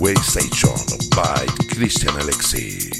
Way Station by Cristian Alexis.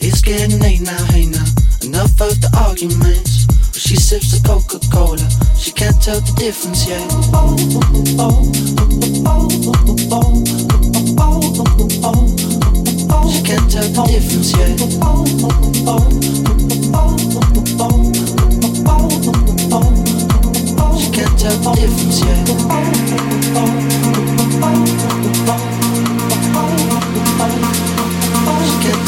It's getting late now, hey now. Enough of the arguments. She sips the Coca-Cola, she can't tell the difference yet.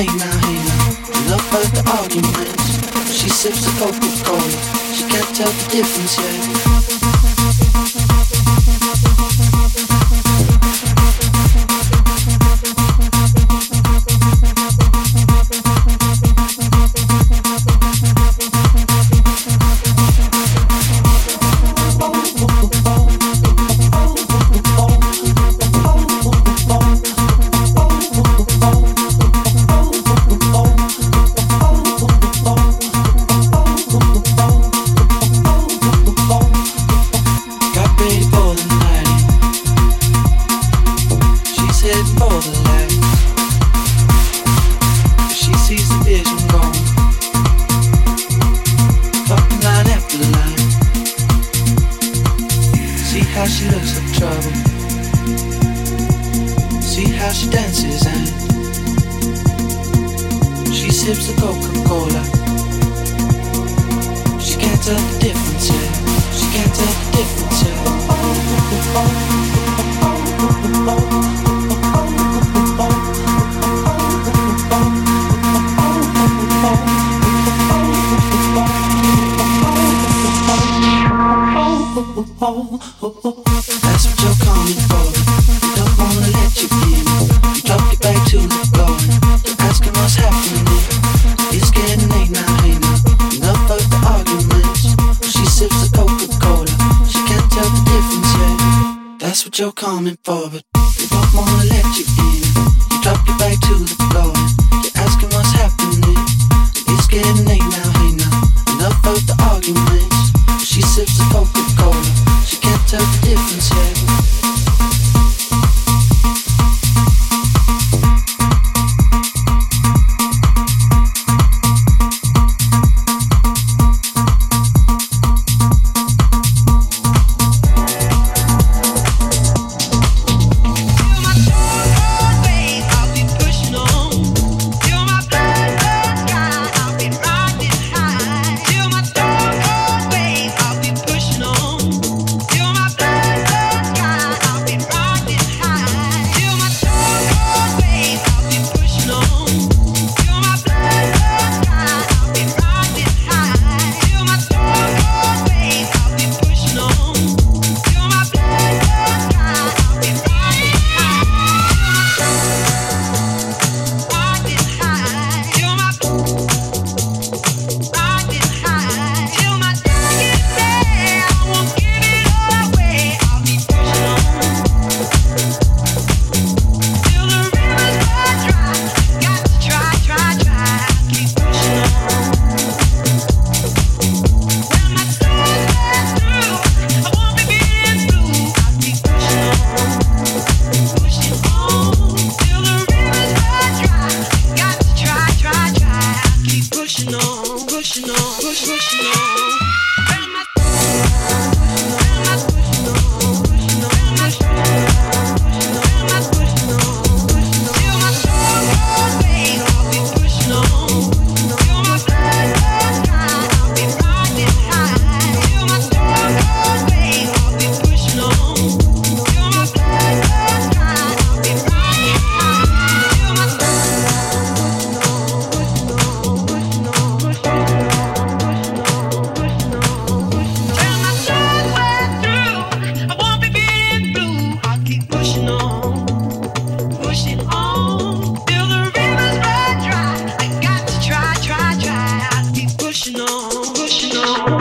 Late now, hey now. Enough of the arguments. She sips the Coca-Cola, she can't tell the difference yet. And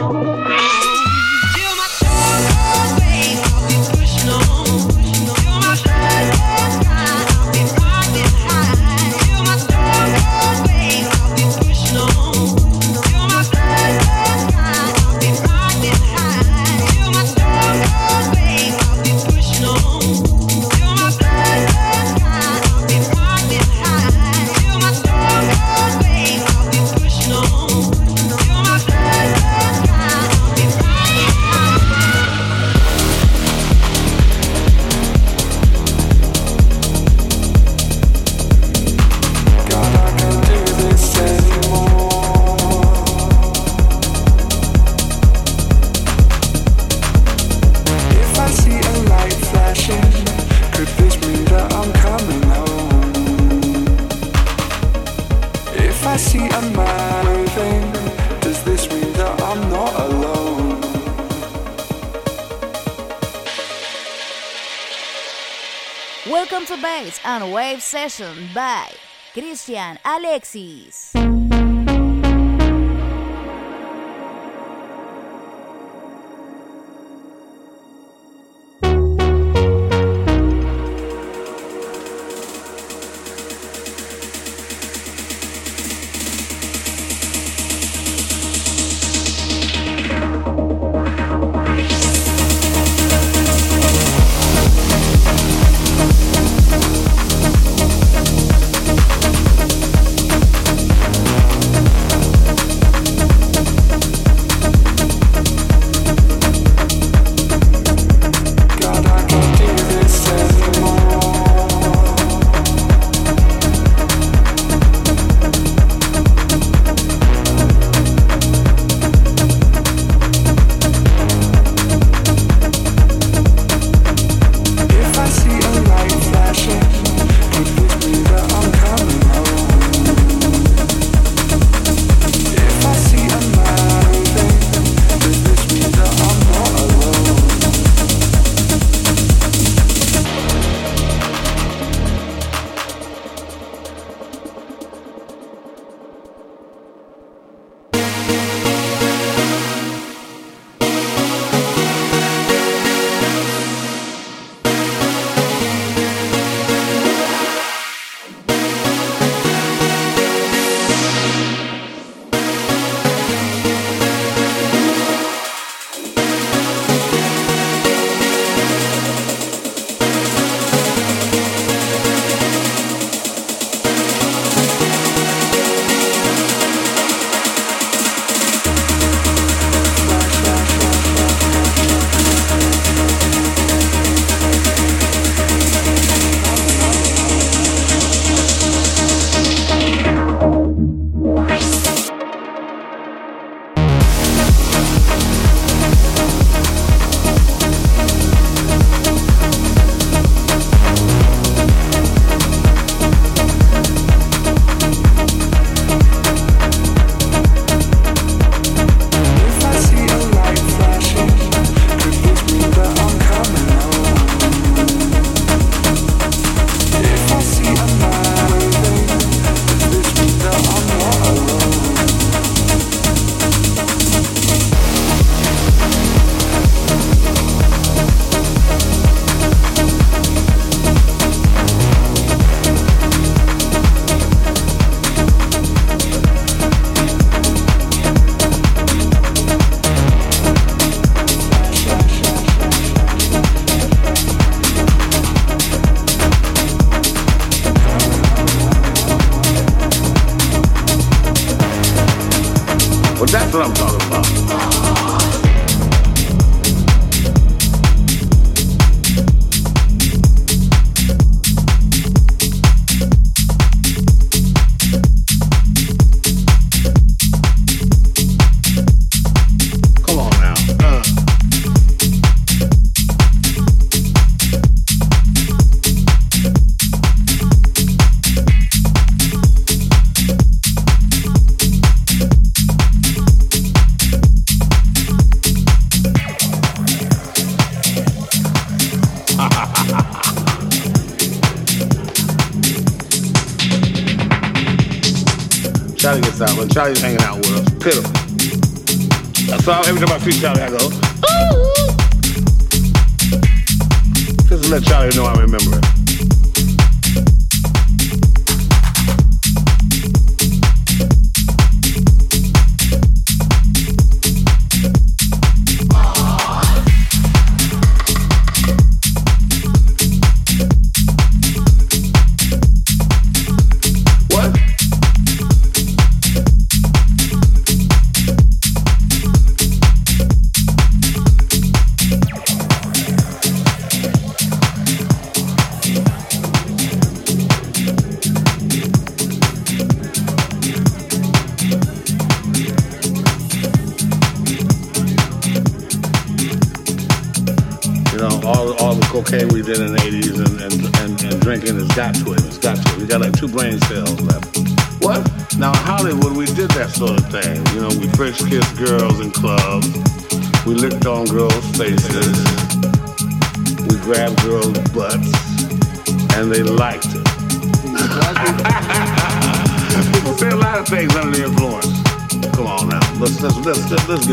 By Christian Alexis.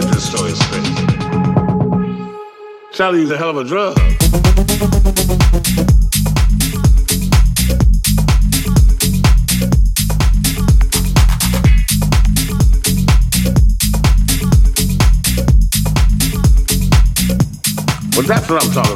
get this story straight. Charlie's a hell of a drug. Well, that's what I'm talking about.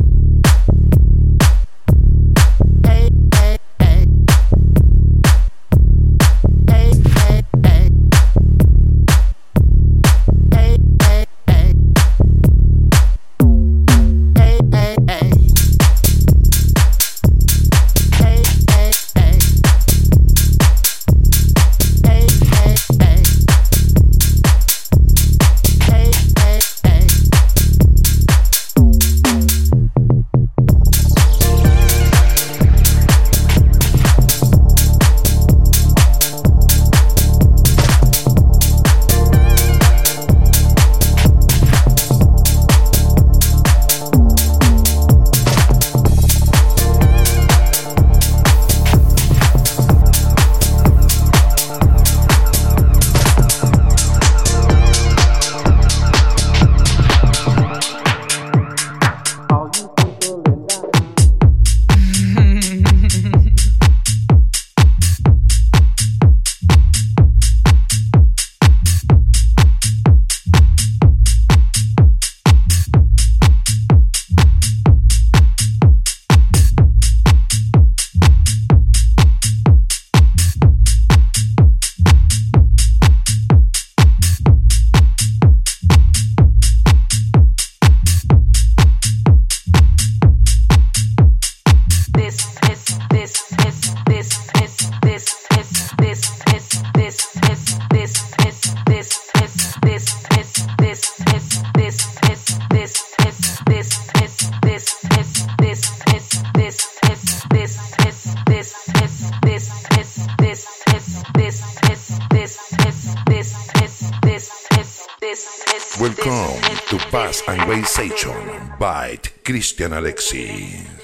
Byte, Cristian Alexi.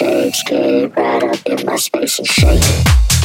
and shake. Get right up in my space and shake.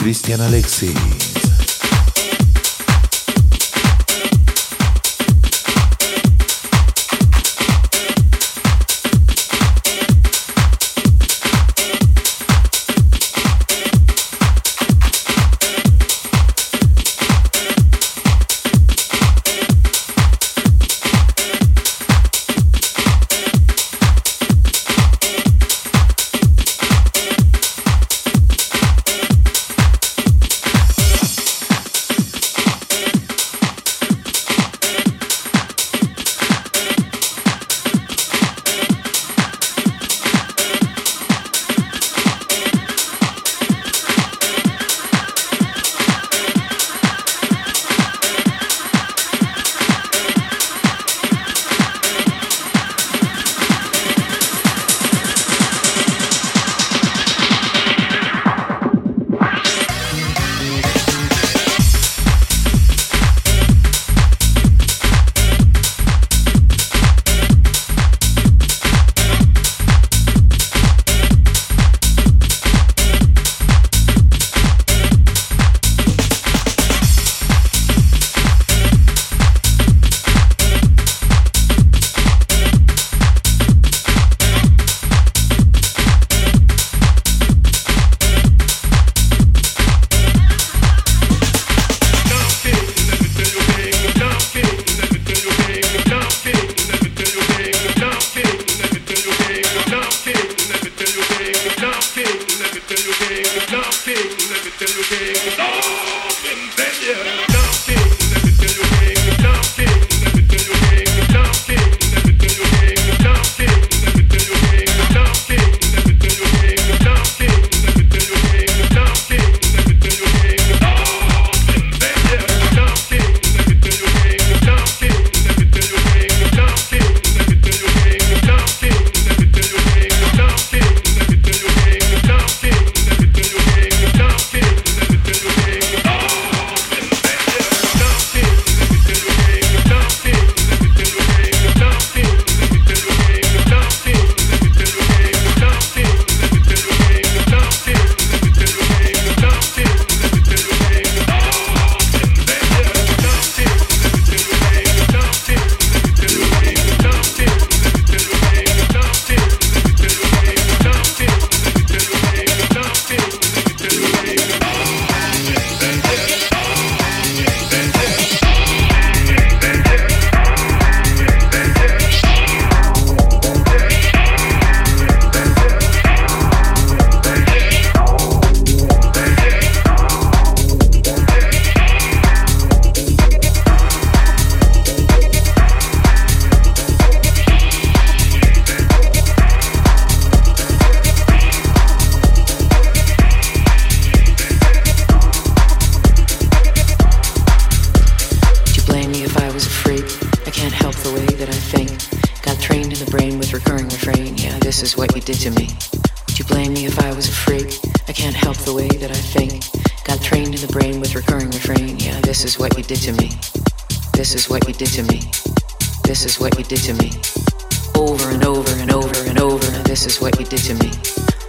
Cristian Alexis. Okay. the brain with recurring refrain. Yeah, this is what you did to me. This is what you did to me. This is what you did to me. Over and over and over and over. Now this is what you did to me.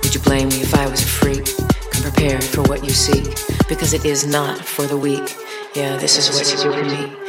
Would you blame me if I was a freak? Come prepared for what you seek, because it is not for the weak. Yeah, this is what you did to me.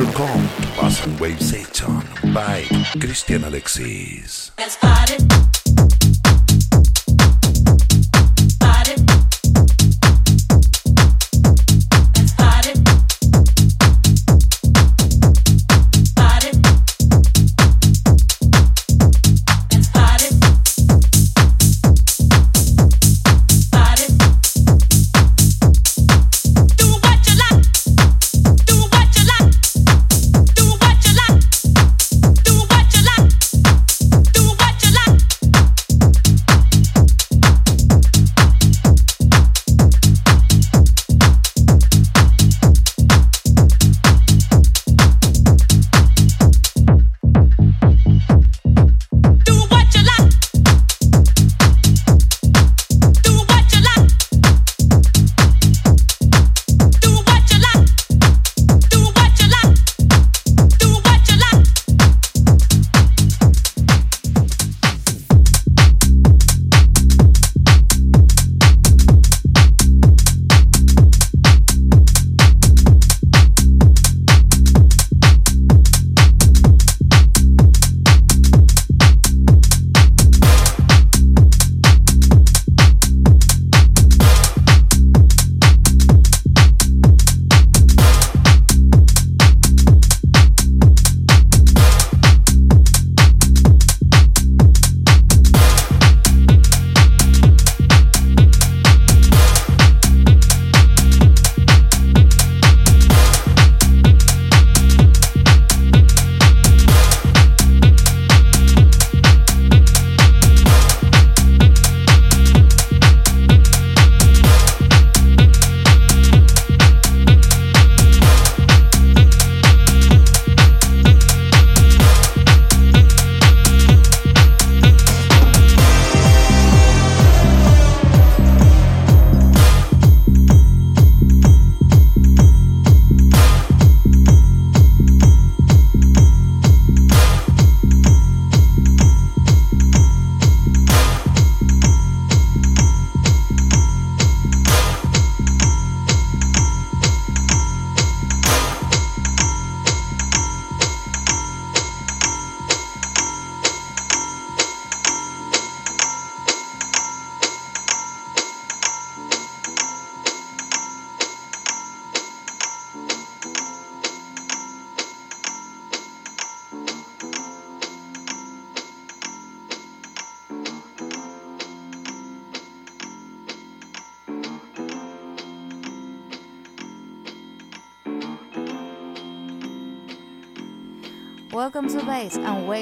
Welcome to Bass and Wave Session by Cristian Alexis. Let's party.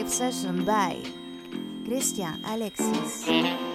Session by Cristian Alexis.